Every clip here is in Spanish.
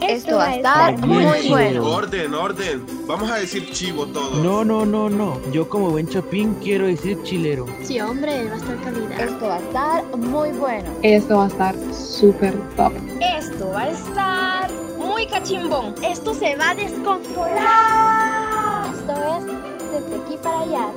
Esto va a estar muy bueno. Orden, orden. Vamos a decir chivo todo. No, no, no, no. Yo como buen chapín quiero decir chilero. Sí, hombre, va a estar calidad. Esto va a estar muy bueno. Esto va a estar súper top. Esto va a estar muy cachimbón. Esto se va a descontrolar. Esto es desde aquí para allá.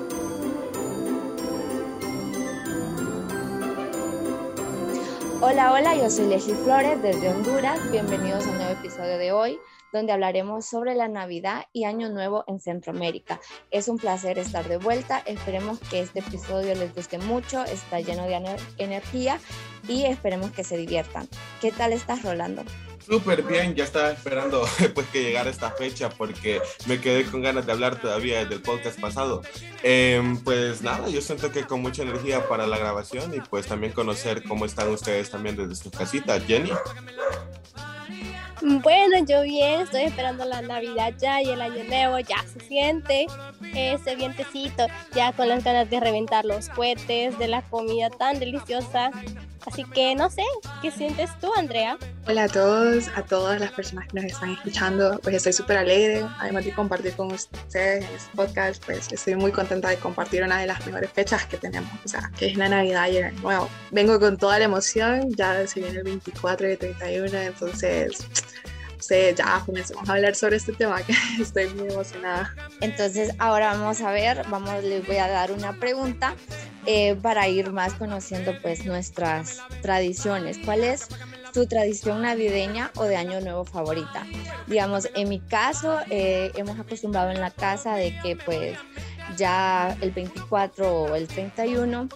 Hola, hola, yo soy Leslie Flores desde Honduras. Bienvenidos a un nuevo episodio de hoy, donde hablaremos sobre la Navidad y Año Nuevo en Centroamérica. Es un placer estar de vuelta. Esperemos que este episodio les guste mucho, está lleno de energía y esperemos que se diviertan. ¿Qué tal estás, Rolando? Súper bien, ya estaba esperando pues que llegara esta fecha porque me quedé con ganas de hablar todavía del podcast pasado. Em, pues nada, yo siento que con mucha energía para la grabación y pues también conocer cómo están ustedes también desde su casita. Jenny. Bueno, yo bien, estoy esperando la Navidad ya y el Año Nuevo, ya se siente ese vientecito, ya con las ganas de reventar los cohetes, de la comida tan deliciosa Así que no sé, ¿qué sientes tú, Andrea? Hola a todos, a todas las personas que nos están escuchando. Pues estoy súper alegre, además de compartir con ustedes en este podcast, pues estoy muy contenta de compartir una de las mejores fechas que tenemos, o sea, que es la Navidad y el. Vengo con toda la emoción, ya se viene el 24 y el 31, entonces sé, ya comencemos a hablar sobre este tema que estoy muy emocionada. Entonces ahora vamos a ver, vamos, les voy a dar una pregunta eh, para ir más conociendo pues nuestras tradiciones. ¿Cuál es tu tradición navideña o de año nuevo favorita? Digamos, en mi caso eh, hemos acostumbrado en la casa de que pues ya el 24 o el 31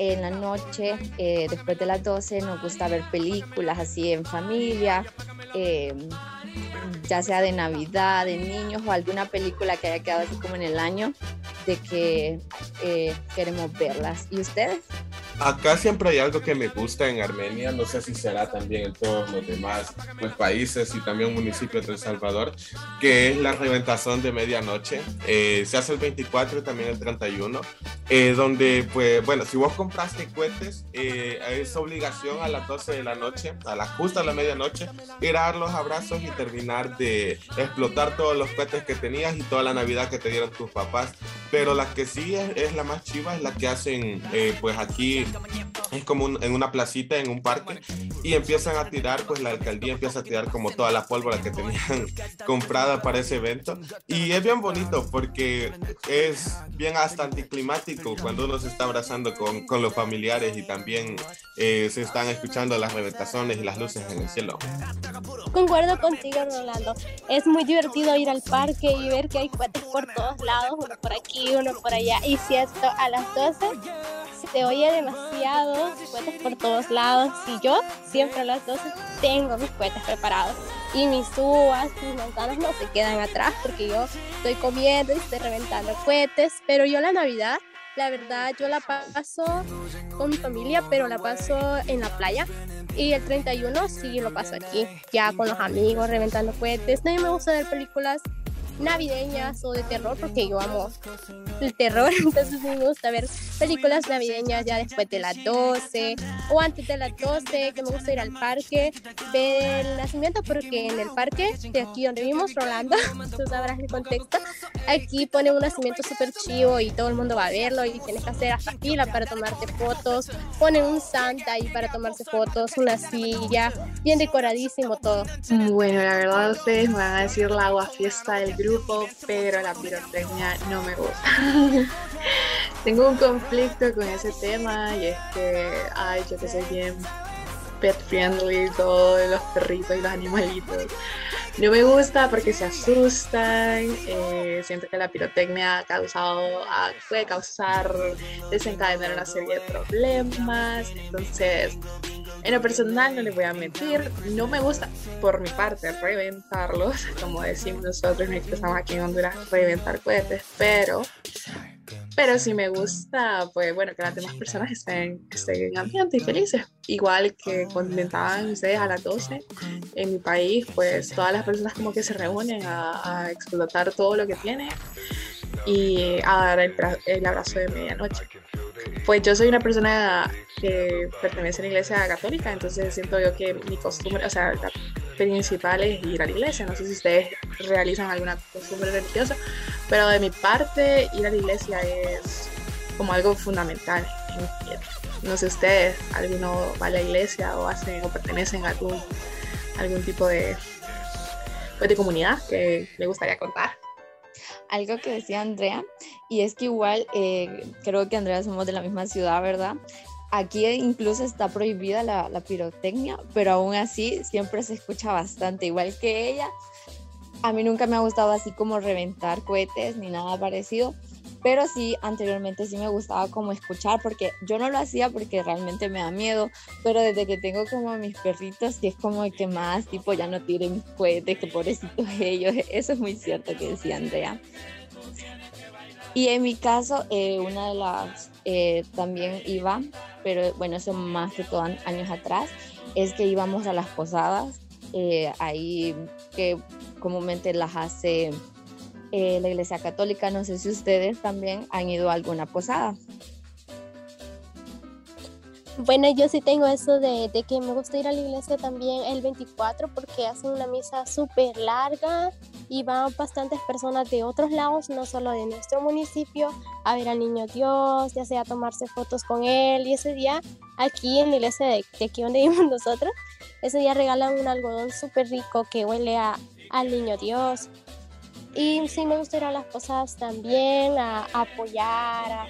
en la noche, eh, después de las 12, nos gusta ver películas así en familia, ya sea de Navidad, de niños o alguna película que haya quedado así como en el año de que eh, queremos verlas. ¿Y ustedes? Acá siempre hay algo que me gusta en Armenia, no sé si será también en todos los demás pues, países y también municipios de El Salvador, que es la reventación de medianoche. Eh, se hace el 24 y también el 31, eh, donde, pues, bueno, si vos compraste cohetes, eh, es obligación a las 12 de la noche, a la justa a la medianoche, ir a dar los abrazos y terminar de explotar todos los cohetes que tenías y toda la Navidad que te dieron tus papás. Pero la que sí es, es la más chiva, es la que hacen, pues, aquí es como en una placita, en un parque, y empiezan a tirar, pues la alcaldía empieza a tirar como toda la pólvora que tenían comprada para ese evento. Y es bien bonito porque es bien hasta anticlimático cuando uno se está abrazando con, con los familiares y también eh, se están escuchando las reventaciones y las luces en el cielo. Concuerdo contigo, Rolando. Es muy divertido ir al parque y ver que hay cohetes por todos lados, uno por aquí, uno por allá. Y cierto, a las 12 se oye demasiado, cohetes por todos lados. Y yo siempre a las 12 tengo mis cohetes preparados. Y mis uvas, mis manzanas no se quedan atrás porque yo estoy comiendo y estoy reventando cohetes. Pero yo la Navidad, la verdad, yo la paso con mi familia, pero la paso en la playa. Y el 31 sí lo paso aquí, ya con los amigos, reventando cohetes. Mí me gusta ver películas navideñas o de terror, porque yo amo el terror, entonces me gusta ver películas navideñas ya después de las 12 o antes de las 12, que me gusta ir al parque, ver el nacimiento, porque en el parque de aquí donde vivimos, Rolando, tú sabrás el contexto, aquí ponen un nacimiento súper chivo y todo el mundo va a verlo y tienes que hacer hasta fila para tomarte fotos, ponen un santa ahí para tomarse fotos, una silla, bien decoradísimo todo. Bueno, la verdad ustedes me van a decir la agua fiesta del grupo pero la pirotecnia no me gusta. Tengo un conflicto con ese tema y es que, ay, yo que soy bien pet friendly, todos los perritos y los animalitos. No me gusta porque se asustan, eh, siento que la pirotecnia ha causado, puede causar, desencadenar una serie de problemas, entonces en lo personal no les voy a mentir, no me gusta por mi parte reventarlos, como decimos nosotros, no estamos aquí en Honduras, reventar cohetes, pero pero si me gusta, pues bueno, que las demás personas estén, estén en ambiente y felices. Igual que comentaban ustedes a las 12, en mi país, pues todas las personas como que se reúnen a, a explotar todo lo que tienen y a dar el, el abrazo de medianoche. Pues yo soy una persona que pertenece a la iglesia católica, entonces siento yo que mi costumbre, o sea, principal es ir a la iglesia. No sé si ustedes realizan alguna costumbre religiosa, pero de mi parte, ir a la iglesia es como algo fundamental. No sé ustedes, alguno va a la iglesia o hacen o pertenecen a algún, algún tipo de, pues, de comunidad que le gustaría contar algo que decía Andrea, y es que igual eh, creo que Andrea somos de la misma ciudad, ¿verdad? Aquí incluso está prohibida la, pirotecnia, pero aún así siempre se escucha bastante, igual que ella. A mí nunca me ha gustado así como reventar cohetes ni nada parecido, pero sí, anteriormente sí me gustaba como escuchar, porque yo no lo hacía porque realmente me da miedo, pero desde que tengo como mis perritos, sí es como que más, tipo, ya no tiren cohetes, que pobrecitos ellos, eso es muy cierto que decía Andrea. Y en mi caso, eh, una de las, eh, también iba, pero bueno, eso más que todo años atrás, es que íbamos a las posadas, eh, ahí que comúnmente las hace eh, la Iglesia Católica. No sé si ustedes también han ido a alguna posada. Bueno, yo sí tengo eso de, que me gusta ir a la iglesia también el 24 porque hacen una misa súper larga y van bastantes personas de otros lados, no solo de nuestro municipio, a ver al niño Dios, ya sea a tomarse fotos con él. Y ese día, aquí en la iglesia de, aquí donde vivimos nosotros, ese día regalan un algodón súper rico que huele a, al niño Dios. Y sí me gusta ir a las posadas también, a, apoyar, a,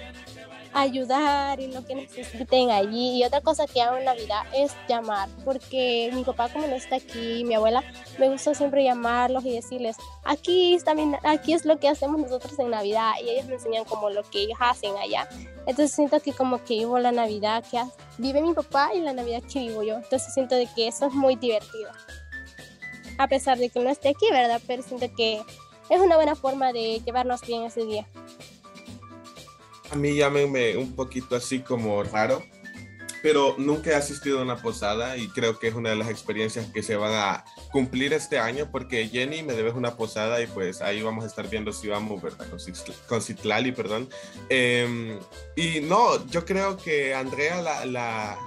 ayudar en lo que necesiten allí. Y otra cosa que hago en Navidad es llamar, porque mi papá como no está aquí, mi abuela, me gusta siempre llamarlos y decirles, aquí, también, aquí es lo que hacemos nosotros en Navidad y ellos me enseñan como lo que ellos hacen allá. Entonces siento que como que vivo la Navidad que vive mi papá y la Navidad que vivo yo. Entonces siento de que eso es muy divertido. A pesar de que no esté aquí, ¿verdad? Pero siento que es una buena forma de llevarnos bien ese día. A mí llámenme un poquito así como raro, pero nunca he asistido a una posada y creo que es una de las experiencias que se van a cumplir este año porque Jenny me debes una posada y pues ahí vamos a estar viendo si vamos, ¿verdad? Con Citlali, perdón. Em, y no, yo creo que Andrea la, la,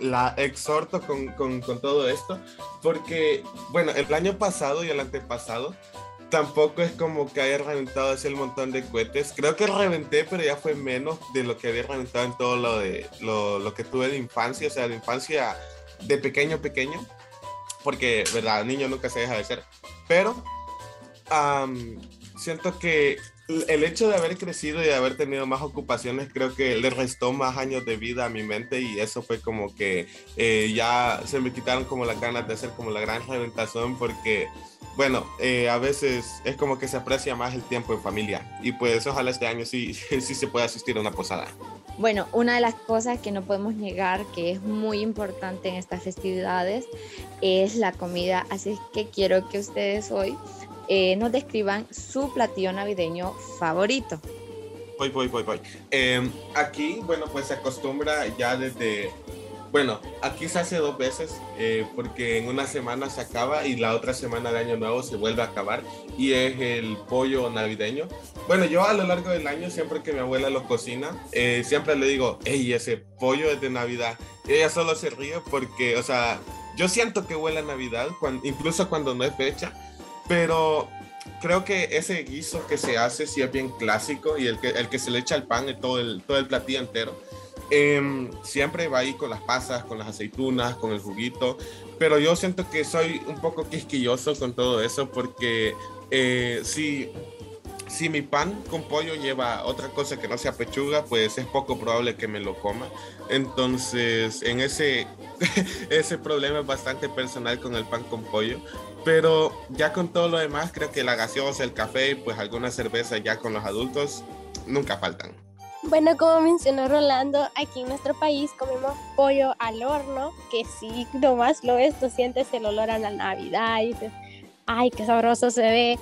la exhorto con, con, con, todo esto porque, bueno, el año pasado y el antepasado tampoco es como que haya reventado ese montón de cohetes. Creo que reventé, pero ya fue menos de lo que había reventado en todo lo de lo, lo que tuve de infancia, o sea, de infancia de pequeño, pequeño. Porque, verdad, niño nunca se deja de ser. Pero siento que el hecho de haber crecido y de haber tenido más ocupaciones creo que le restó más años de vida a mi mente y eso fue como que eh, ya se me quitaron como las ganas de hacer como la gran reventación porque bueno, eh, a veces es como que se aprecia más el tiempo en familia y pues ojalá este año sí, sí se pueda asistir a una posada. Bueno, una de las cosas que no podemos negar que es muy importante en estas festividades es la comida, así que quiero que ustedes hoy eh, nos describan su platillo navideño favorito. Voy, voy, voy, voy. Em, aquí, bueno, pues se acostumbra ya desde bueno, aquí se hace dos veces eh, porque en una semana se acaba y la otra semana de Año Nuevo se vuelve a acabar y es el pollo navideño. Bueno, yo a lo largo del año, siempre que mi abuela lo cocina, eh, siempre le digo, hey, ese pollo es de Navidad. Y ella solo se ríe porque, o sea, yo siento que huele a Navidad, incluso cuando no es fecha, pero creo que ese guiso que se hace sí es bien clásico y el que, el que se le echa al pan, todo el, todo el platillo entero Em, siempre va ahí con las pasas, con las aceitunas, con el juguito, pero yo siento que soy un poco quisquilloso con todo eso porque eh, si, si mi pan con pollo lleva otra cosa que no sea pechuga, pues es poco probable que me lo coma. Entonces, en ese, ese problema es bastante personal con el pan con pollo. Pero ya con todo lo demás, creo que la gaseosa, el café pues alguna cerveza ya con los adultos nunca faltan. Bueno, como mencionó Rolando, aquí en nuestro país comemos pollo al horno, que sí, nomás lo ves, tú sientes el olor a la Navidad y dices, ay, qué sabroso se ve.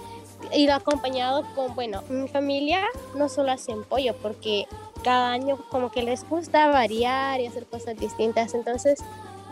Y lo acompañado con, bueno, mi familia no solo hacen pollo, porque cada año como que les gusta variar y hacer cosas distintas. Entonces,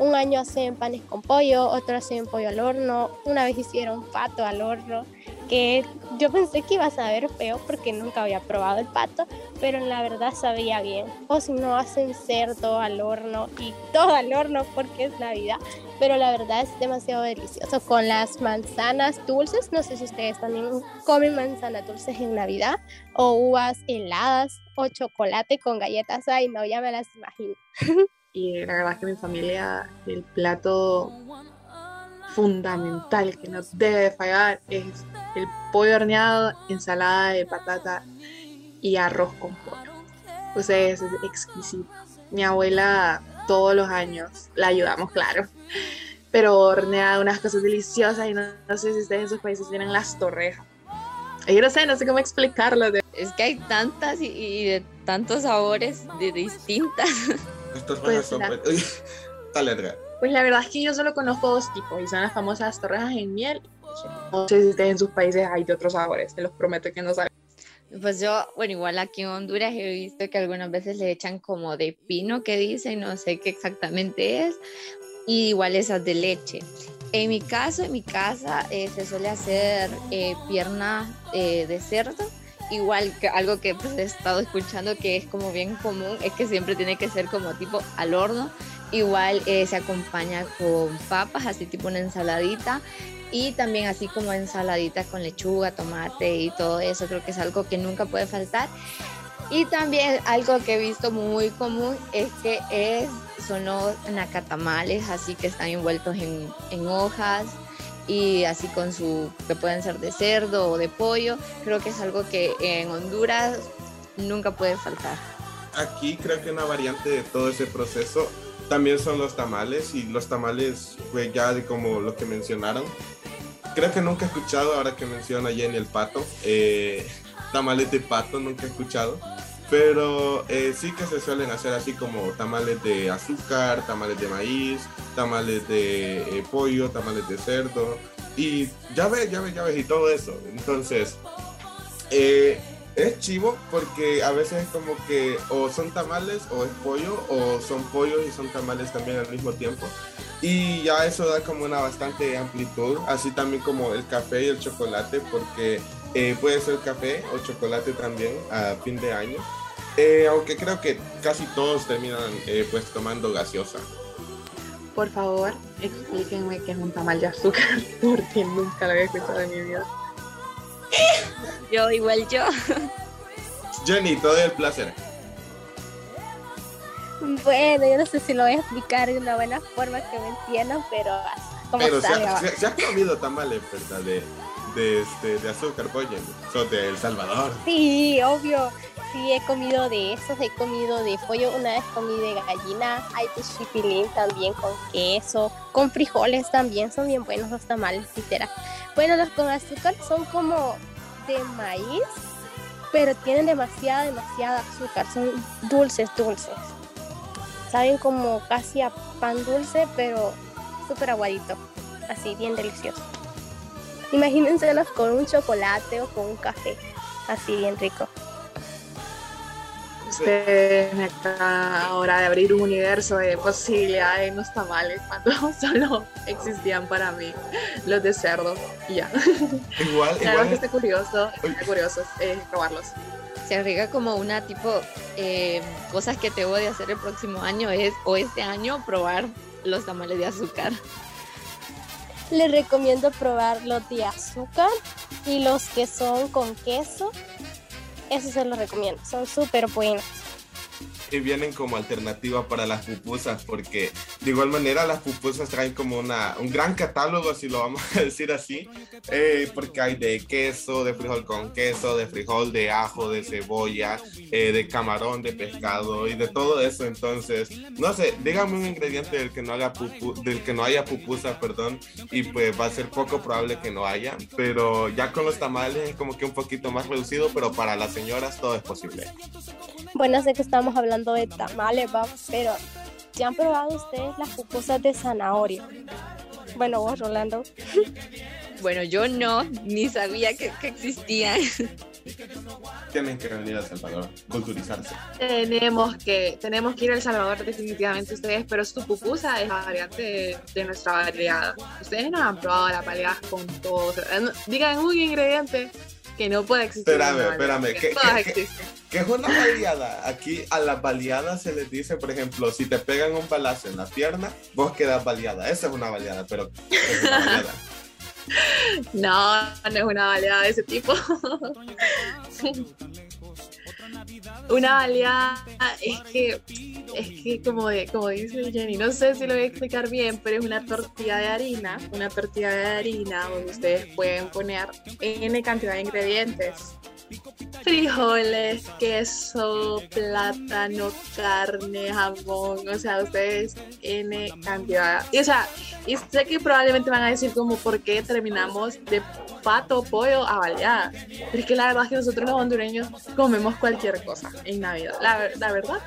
un año hacen panes con pollo, otro hacen pollo al horno, una vez hicieron pato al horno que yo pensé que iba a saber feo porque nunca había probado el pato, pero la verdad sabía bien. O si no hacen cerdo al horno y todo al horno porque es Navidad, pero la verdad es demasiado delicioso con las manzanas dulces. No sé si ustedes también comen manzanas dulces en Navidad o uvas heladas o chocolate con galletas. Ay, no, ya me las imagino. Y la verdad es que mi familia, el plato fundamental que no debe fallar es el pollo horneado, ensalada de patata y arroz con pollo. O sea, es exquisito. Mi abuela todos los años la ayudamos, claro. Pero hornea unas cosas deliciosas y no, sé si ustedes en sus países tienen las torrejas. Yo no sé, no sé cómo explicarlo. Es que hay tantas y, de tantos sabores de distintas. Las torrejas son... Dale, pues la verdad es que yo solo conozco dos tipos y son las famosas torrejas en miel. No sé si ustedes en sus países hay de otros sabores, te los prometo que no saben. Pues yo, bueno, igual aquí en Honduras he visto que algunas veces le echan como de pino que dicen, no sé qué exactamente es, y igual esas de leche. En mi caso, en mi casa eh, se suele hacer eh, pierna eh, de cerdo, igual que algo que pues, he estado escuchando que es como bien común, es que siempre tiene que ser como tipo al horno Igual eh, se acompaña con papas, así tipo una ensaladita. Y también así como ensaladita con lechuga, tomate y todo eso. Creo que es algo que nunca puede faltar. Y también algo que he visto muy común es que es, son los nacatamales, así que están envueltos en, en hojas y así con su, que pueden ser de cerdo o de pollo. Creo que es algo que en Honduras nunca puede faltar. Aquí creo que una variante de todo ese proceso también son los tamales y los tamales, pues ya de como lo que mencionaron. Creo que nunca he escuchado, ahora que menciona Jenny el pato, eh, tamales de pato nunca he escuchado, pero eh, sí que se suelen hacer así como tamales de azúcar, tamales de maíz, tamales de eh, pollo, tamales de cerdo y ya ves, ya ves, ya ves y todo eso. Entonces, eh, es chivo porque a veces es como que o son tamales o es pollo o son pollos y son tamales también al mismo tiempo. Y ya eso da como una bastante amplitud, así también como el café y el chocolate, porque eh, puede ser café o chocolate también a fin de año. Eh, aunque creo que casi todos terminan eh, pues tomando gaseosa. Por favor, explíquenme qué es un tamal de azúcar, porque nunca lo había escuchado en mi vida. Yo, igual yo. Jenny, todo el placer. Bueno, yo no sé si lo voy a explicar de una buena forma que me entiendan, pero como Pero se, ha comido tamales, ¿verdad? De, de, este, de azúcar, pollo, son de El Salvador. Sí, obvio. Sí, he comido de esos, he comido de pollo, una vez comí de gallina, hay de chipilín también con queso, con frijoles también, son bien buenos los tamales, literal. Bueno, los con azúcar son como de maíz, pero tienen demasiada, demasiada azúcar. Son dulces, dulces. Saben como casi a pan dulce, pero súper aguadito. Así, bien delicioso. Imagínenselos con un chocolate o con un café. Así, bien rico me acaba ahora de abrir un universo de posibilidades en los tamales cuando solo existían para mí los de cerdo y ya. Igual, claro igual. que está curioso, está curioso eh, probarlos. Se arriesga como una tipo eh, cosas que te voy a hacer el próximo año es o este año probar los tamales de azúcar. Les recomiendo probar los de azúcar y los que son con queso eso se lo recomiendo, son súper buenos y vienen como alternativa para las pupusas, porque de igual manera las pupusas traen como una, un gran catálogo, si lo vamos a decir así, eh, porque hay de queso, de frijol con queso, de frijol, de ajo, de cebolla, eh, de camarón, de pescado y de todo eso. Entonces, no sé, dígame un ingrediente del que no haga pupu, del que no haya pupusa, perdón, y pues va a ser poco probable que no haya, pero ya con los tamales es como que un poquito más reducido, pero para las señoras todo es posible. Bueno, sé que estamos hablando de tamales, pero ¿ya han probado ustedes las pupusas de zanahoria? Bueno, vos, Rolando. Bueno, yo no, ni sabía que, que existían. Tienen que venir a El Salvador, culturizarse. Tenemos que, tenemos que ir a El Salvador definitivamente ustedes, pero su pupusa es la variante de, nuestra variedad. Ustedes no han probado la baleada con todo. digan un ingrediente que no puede existir. Espérame, espérame. ¿Qué, qué, qué, es una baleada? Aquí a las baleadas se les dice, por ejemplo, si te pegan un balazo en la pierna, vos quedas baleada. Esa es una baleada, pero es una baleada. No, no es una baleada de ese tipo. una baleada es que, es que como, como dice Jenny, no sé si lo voy a explicar bien, pero es una tortilla de harina, una tortilla de harina donde ustedes pueden poner N cantidad de ingredientes frijoles, queso, plátano, carne, jamón, o sea, ustedes N cantidad. Y, o sea, y sé que probablemente van a decir como por qué terminamos de pato, pollo a baleada. Pero es que la verdad es que nosotros los hondureños comemos cualquier cosa en Navidad. La, la verdad,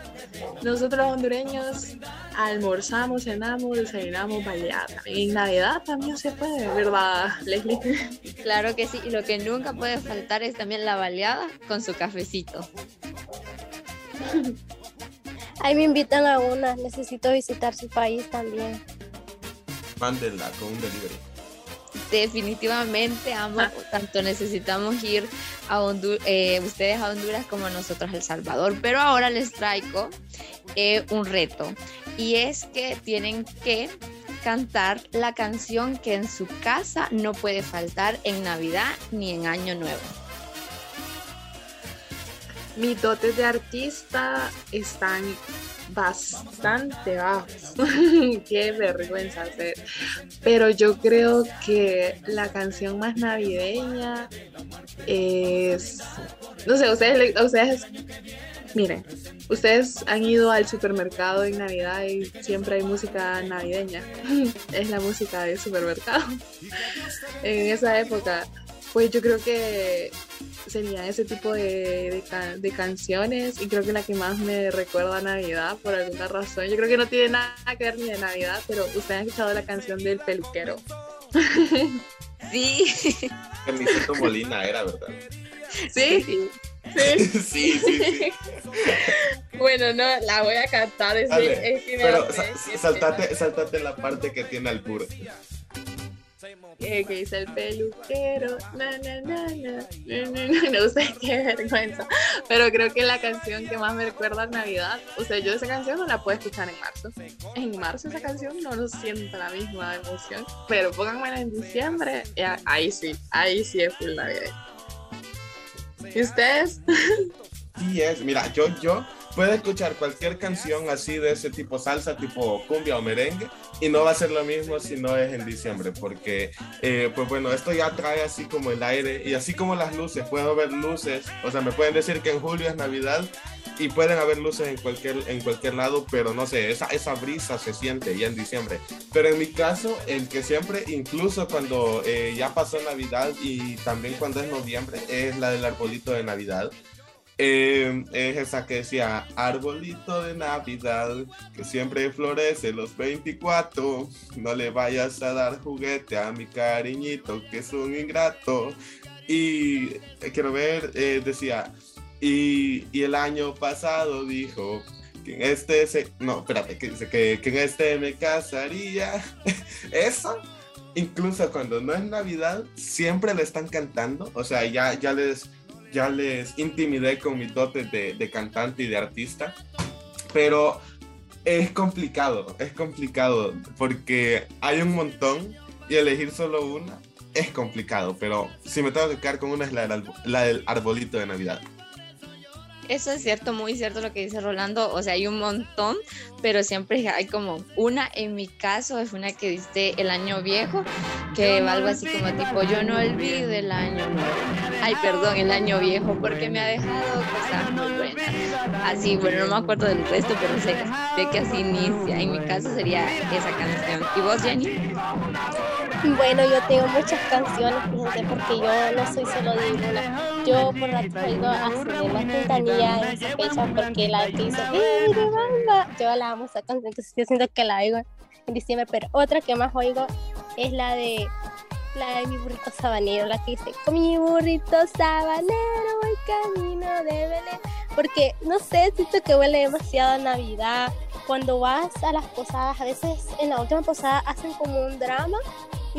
nosotros los hondureños almorzamos, cenamos, desayunamos baleada. En Navidad también se puede, ¿verdad, Leslie? Claro que sí, y lo que nunca puede faltar es también la baleada con su cafecito. Ahí me invitan a una, necesito visitar su país también. Mándenla con un delivery. Definitivamente, ambos, ah. tanto necesitamos ir a Honduras, eh, ustedes a Honduras como nosotros a El Salvador. Pero ahora les traigo eh, un reto y es que tienen que cantar la canción que en su casa no puede faltar en Navidad ni en Año Nuevo mis dotes de artista están bastante bajos. Qué vergüenza hacer. Pero yo creo que la canción más navideña es. No sé, ustedes, ustedes miren, ustedes han ido al supermercado en Navidad y siempre hay música navideña. es la música del supermercado. en esa época, pues yo creo que sería ese tipo de, de, canciones y creo que la que más me recuerda a Navidad por alguna razón. Yo creo que no tiene nada que ver ni de Navidad, pero ustedes han escuchado la canción del peluquero. Sí. Camiseta Molina era, ¿verdad? Sí. Sí. Sí, sí, sí. bueno, no, la voy a cantar. Es, es que pero saltate, saltate la parte que tiene al puro que, dice el peluquero, na, na, na, na, no sé qué vergüenza, pero creo que la canción que más me recuerda a Navidad, o sea, yo esa canción no la puedo escuchar en marzo, en marzo esa canción no lo siento la misma emoción, pero pónganmela en diciembre, ahí sí, ahí sí es full Navidad. ¿Y ustedes? Sí es, mira, yo, yo puedo escuchar cualquier canción así de ese tipo salsa, tipo cumbia o merengue, y no va a ser lo mismo si no es en diciembre, porque, eh, pues bueno, esto ya trae así como el aire, y así como las luces, puedo ver luces, o sea, me pueden decir que en julio es Navidad, y pueden haber luces en cualquier, en cualquier lado, pero no sé, esa, esa brisa se siente ya en diciembre. Pero en mi caso, el que siempre, incluso cuando eh, ya pasó Navidad y también cuando es noviembre, es la del arbolito de Navidad. Eh, es esa que decía, arbolito de Navidad, que siempre florece los 24, no le vayas a dar juguete a mi cariñito, que es un ingrato. Y eh, quiero ver, eh, decía, y, y, el año pasado dijo que en este, se, no, espérate, que, que, que en este me casaría. Eso incluso cuando no es Navidad, siempre le están cantando. O sea, ya, ya les ya les intimidé con mis dotes de, cantante y de artista, pero es complicado, es complicado porque hay un montón y elegir solo una es complicado, pero si me tengo que quedar con una es la la del arbolito de Navidad. Eso es cierto, muy cierto lo que dice Rolando. O sea, hay un montón, pero siempre hay como una. En mi caso, es una que dice el año viejo, que va algo así como tipo, yo no olvido el año nuevo. Ay, perdón, el año viejo, porque me ha dejado cosas muy buenas. Así, bueno, no me acuerdo del resto, pero sé que así inicia. En mi caso sería esa canción. ¿Y vos, Jenny? Bueno, yo tengo muchas canciones, fíjense, porque yo no soy solo de una. Yo por la oigo a Cinema Quintanilla en esa fecha porque la que dice ¡Eh, banda! Yo la amo esa canción, entonces yo siento que la oigo en diciembre, pero otra que más oigo es la de la de mi burrito sabanero, la que dice, con mi burrito sabanero voy camino de Belén. Porque, no sé, siento que huele demasiado Navidad. Cuando vas a las posadas, a veces en la última posada hacen como un drama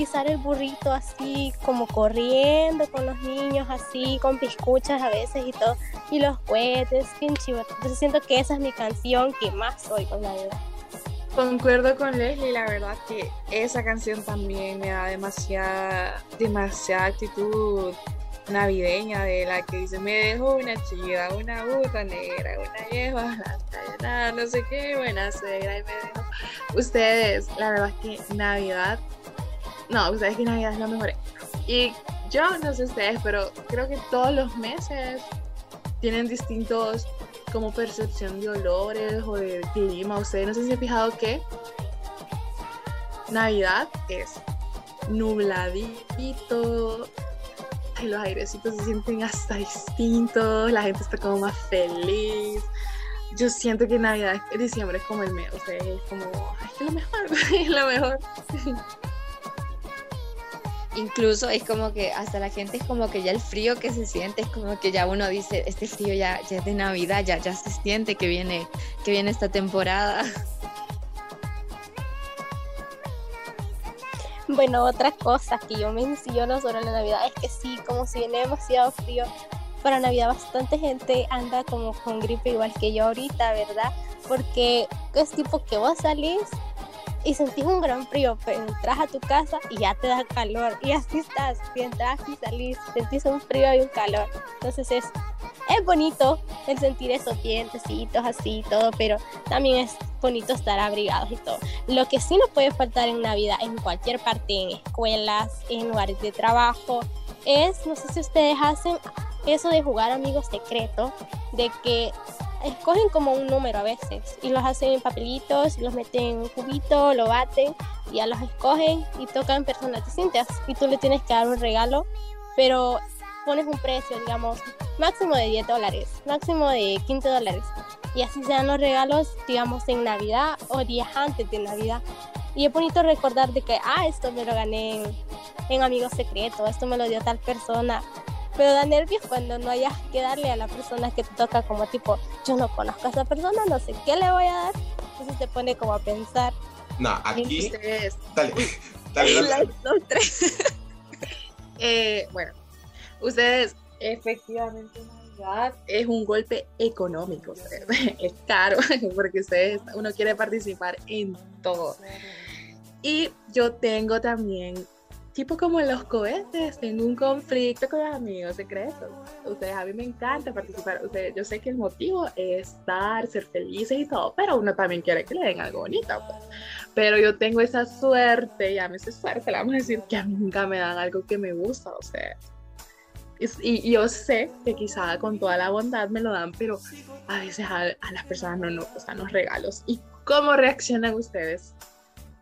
sale el burrito así como corriendo con los niños así con piscuchas a veces y todo y los cohetes bien chivo entonces siento que esa es mi canción que más oigo la verdad Concuerdo con Leslie, la verdad que esa canción también me da demasiada, demasiada actitud navideña de la que dice me dejó una chida, una puta negra, una vieja, no sé qué, buena suegra y me dejó. Ustedes, la verdad es que Navidad, no, ustedes que Navidad es lo mejor. Y yo no sé ustedes, pero creo que todos los meses tienen distintos como percepción de olores o de clima. Ustedes no sé si han fijado que Navidad es nubladito, los airecitos se sienten hasta distintos, la gente está como más feliz. Yo siento que Navidad, diciembre es como el mes, o sea, es como, es lo mejor, es lo mejor. Incluso es como que hasta la gente es como que ya el frío que se siente es como que ya uno dice este frío ya, ya es de navidad ya ya se siente que viene que viene esta temporada bueno otra cosa que yo menciono sobre la navidad es que sí como si viene demasiado frío para navidad bastante gente anda como con gripe igual que yo ahorita verdad porque es tipo que vos salís y sentís un gran frío, pero entras a tu casa y ya te da calor. Y así estás, si entras y salís, sentís un frío y un calor. Entonces es, es bonito el sentir esos dientecitos así y todo, pero también es bonito estar abrigados y todo. Lo que sí no puede faltar en Navidad, en cualquier parte, en escuelas, en lugares de trabajo, es, no sé si ustedes hacen eso de jugar amigos secretos, de que escogen como un número a veces y los hacen en papelitos, los meten en un cubito, lo baten y ya los escogen y tocan personas distintas. Y tú le tienes que dar un regalo, pero pones un precio, digamos, máximo de 10 dólares, máximo de 15 dólares. Y así se dan los regalos, digamos, en Navidad o días antes de Navidad. Y es bonito recordar de que, ah, esto me lo gané en, en Amigos Secretos, esto me lo dio tal persona pero da nervios cuando no hayas que darle a la persona que te toca como tipo, yo no conozco a esa persona, no sé qué le voy a dar. Entonces te pone como a pensar. No, aquí... Dale, dale, eh, bueno, ustedes efectivamente Navidad es un golpe económico, es caro porque ustedes, uno quiere participar en todo. Y yo tengo también tipo como en los cohetes, tengo un conflicto con los amigos secretos. Ustedes, a mí me encanta participar. Ustedes, yo sé que el motivo es estar, ser felices y todo, pero uno también quiere que le den algo bonito. Pues. Pero yo tengo esa suerte, llámese suerte, le vamos a decir que a mí nunca me dan algo que me gusta, o sea. Y, yo sé que quizá con toda la bondad me lo dan, pero a veces a, a las personas no nos gustan los regalos. ¿Y cómo reaccionan ustedes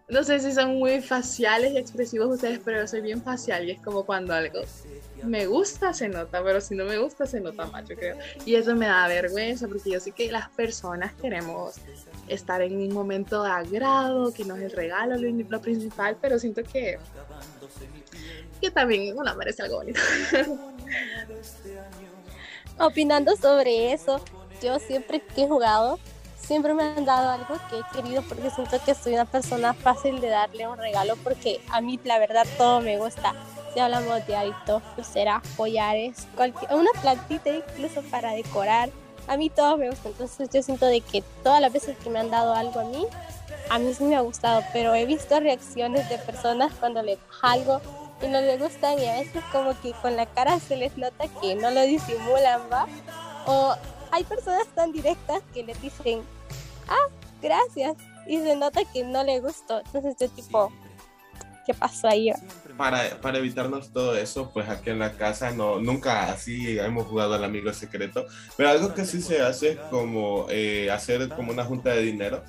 no sé si son muy faciales y expresivos ustedes, pero yo soy bien facial y es como cuando algo me gusta se nota, pero si no me gusta se nota más, yo creo. Y eso me da vergüenza porque yo sé que las personas queremos estar en un momento de agrado, que no es el regalo lo, principal, pero siento que, que también una merece algo bonito. Opinando sobre eso, yo siempre que he jugado siempre me han dado algo que he querido porque siento que soy una persona fácil de darle un regalo porque a mí la verdad todo me gusta. Si hablamos de hábitos, pulseras, collares, cualquier, una plantita incluso para decorar, a mí todo me gusta. Entonces yo siento de que todas las veces que me han dado algo a mí, a mí sí me ha gustado, pero he visto reacciones de personas cuando les algo y no les gustan y a veces como que con la cara se les nota que no lo disimulan, ¿va? Hay personas tan directas que les dicen, ah, gracias. Y se nota que no le gustó. Entonces este tipo, ¿qué pasó ahí? Para, para evitarnos todo eso, pues aquí en la casa no, nunca así hemos jugado al amigo secreto, pero algo que sí se hace es como eh, hacer como una junta de dinero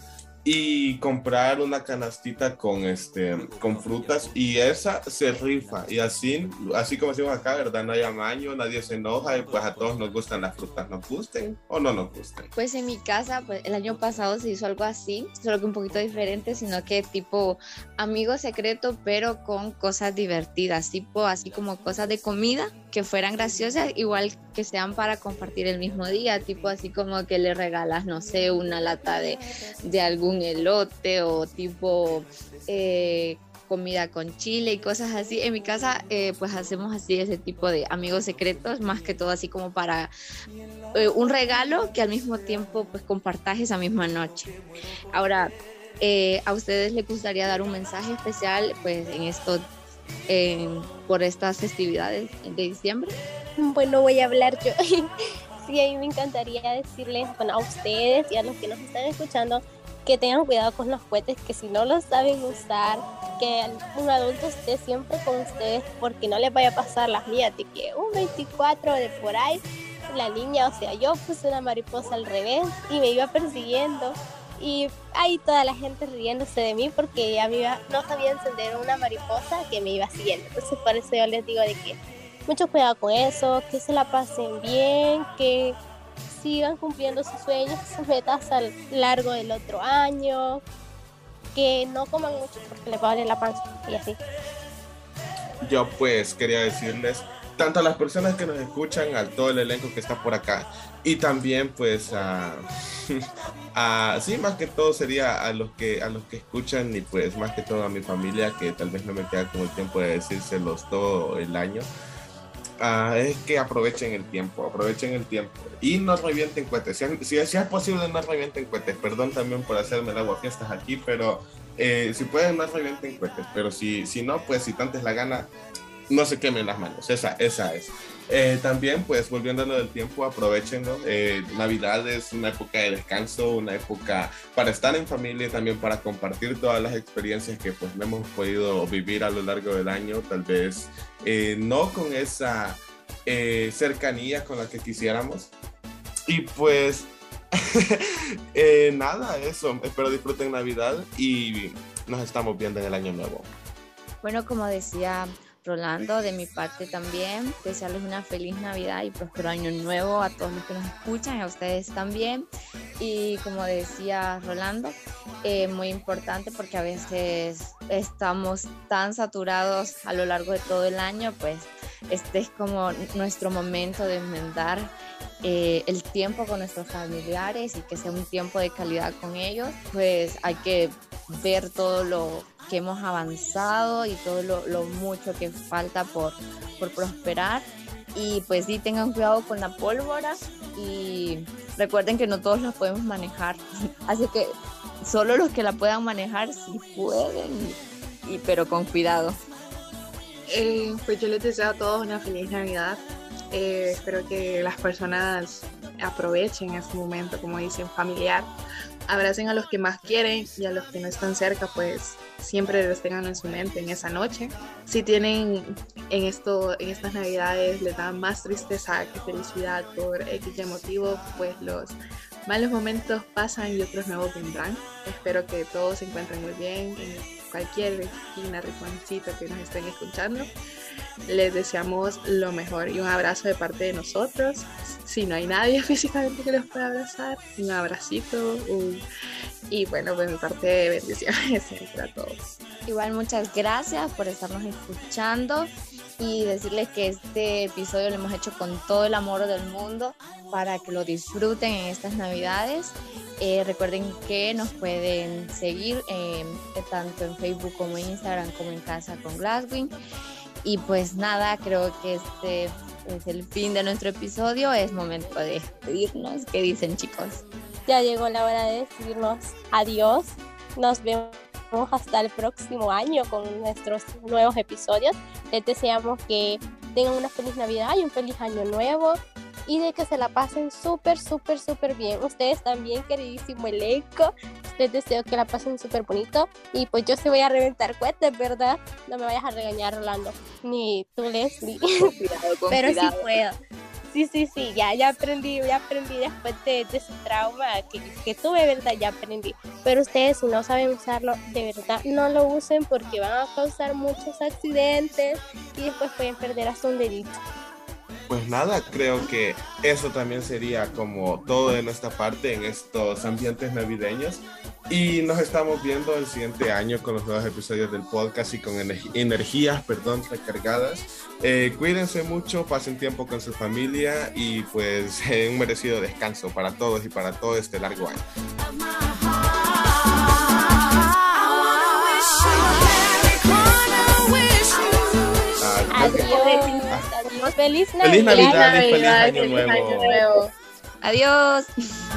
y comprar una canastita con este con frutas y esa se rifa y así así como decimos acá verdad no hay amaño nadie se enoja y pues a todos nos gustan las frutas nos gusten o no nos gusten. Pues en mi casa pues el año pasado se hizo algo así solo que un poquito diferente sino que tipo amigo secreto pero con cosas divertidas tipo así como cosas de comida que fueran graciosas igual que sean para compartir el mismo día tipo así como que le regalas no sé una lata de, de algún elote o tipo eh, comida con chile y cosas así. En mi casa eh, pues hacemos así ese tipo de amigos secretos, más que todo así como para eh, un regalo que al mismo tiempo pues compartas esa misma noche. Ahora, ¿a ustedes les gustaría dar un mensaje especial pues en esto, por estas festividades de diciembre? Bueno, voy a hablar yo. sí, a mí me encantaría decirles, bueno, a ustedes y a los que nos están escuchando, que tengan cuidado con los cohetes, que si no los saben usar, que un adulto esté siempre con ustedes porque no les vaya a pasar las mías, de que un 24 de por ahí, la niña, o sea, yo puse una mariposa al revés y me iba persiguiendo y ahí toda la gente riéndose de mí porque a mí no sabía encender una mariposa que me iba siguiendo. Entonces por eso yo les digo de que mucho cuidado con eso, que se la pasen bien, que sigan cumpliendo sus sueños, sus metas a lo largo del otro año, que no coman mucho porque les va a valer la panza y así. Yo pues quería decirles tanto a las personas que nos escuchan, a todo el elenco que está por acá y también pues a, a sí más que todo sería a los que a los que escuchan y pues más que todo a mi familia que tal vez no me queda como el tiempo de decírselos todo el año Ah, es que aprovechen el tiempo, aprovechen el tiempo y no revienten cohetes. Si, si, es posible, no revienten cohetes. Perdón también por hacerme el agua fiestas aquí, pero eh, si pueden, no revienten cohetes. Pero si, si no, pues si tanto es la gana, no se quemen las manos. Esa, esa es. Eh, también, pues volviendo del tiempo, aprovechenlo. Eh, Navidad es una época de descanso, una época para estar en familia, también para compartir todas las experiencias que pues hemos podido vivir a lo largo del año, tal vez eh, no con esa cercanía con la que quisiéramos. Y pues nada, eso. Espero disfruten Navidad y nos estamos viendo en el año nuevo. Bueno, como decía Rolando, de mi parte también, desearles una feliz Navidad y próspero año nuevo a todos los que nos escuchan, a ustedes también. Y como decía Rolando, eh, muy importante porque a veces estamos tan saturados a lo largo de todo el año, pues este es como nuestro momento de enmendar eh, el tiempo con nuestros familiares y que sea un tiempo de calidad con ellos, pues hay que ver todo lo que hemos avanzado y todo lo, mucho que falta por, prosperar. Y pues sí, tengan cuidado con la pólvora y recuerden que no todos la podemos manejar. Así que solo los que la puedan manejar sí pueden, y, pero con cuidado. Eh, pues yo les deseo a todos una feliz Navidad. Eh, espero que las personas aprovechen este momento, como dicen, familiar. Abracen a los que más quieren y a los que no están cerca, pues siempre los tengan en su mente en esa noche. Si tienen en, esto, en estas navidades, les da más tristeza que felicidad por X motivo, pues los malos momentos pasan y otros nuevos vendrán. Espero que todos se encuentren muy bien en cualquier esquina, rinconcito que nos estén escuchando. Les deseamos lo mejor y un abrazo de parte de nosotros. Si no hay nadie físicamente que los pueda abrazar, un abracito. Y bueno, pues mi parte de bendiciones a todos. Igual muchas gracias por estarnos escuchando y decirles que este episodio lo hemos hecho con todo el amor del mundo para que lo disfruten en estas navidades. Eh, recuerden que nos pueden seguir eh, tanto en Facebook como en Instagram como en Casa con Glasswing. Y pues nada, creo que este es el fin de nuestro episodio. Es momento de despedirnos. ¿Qué dicen chicos? Ya llegó la hora de decirnos adiós. Nos vemos hasta el próximo año con nuestros nuevos episodios. Les deseamos que tengan una feliz Navidad y un feliz año nuevo y de que se la pasen súper, súper, súper bien. Ustedes también, queridísimo elenco, les deseo que la pasen súper bonito. Y pues yo sí voy a reventar cohetes, ¿verdad? No me vayas a regañar, Rolando. Ni tú, Leslie. Pero sí puedo. Sí, sí, sí, ya, ya aprendí, ya aprendí después de, ese trauma que, que, tuve, ¿verdad? Ya aprendí. Pero ustedes, si no saben usarlo, de verdad, no lo usen porque van a causar muchos accidentes y después pueden perder hasta un dedito. Pues nada, creo que eso también sería como todo de nuestra parte en estos ambientes navideños. Y nos estamos viendo el siguiente año con los nuevos episodios del podcast y con energías, perdón, recargadas. Eh, cuídense mucho, pasen tiempo con su familia y pues un merecido descanso para todos y para todo este largo año. Adiós. Feliz Navidad. Feliz Navidad feliz Año Nuevo. Adiós. Navidad, próspero año y felicidad.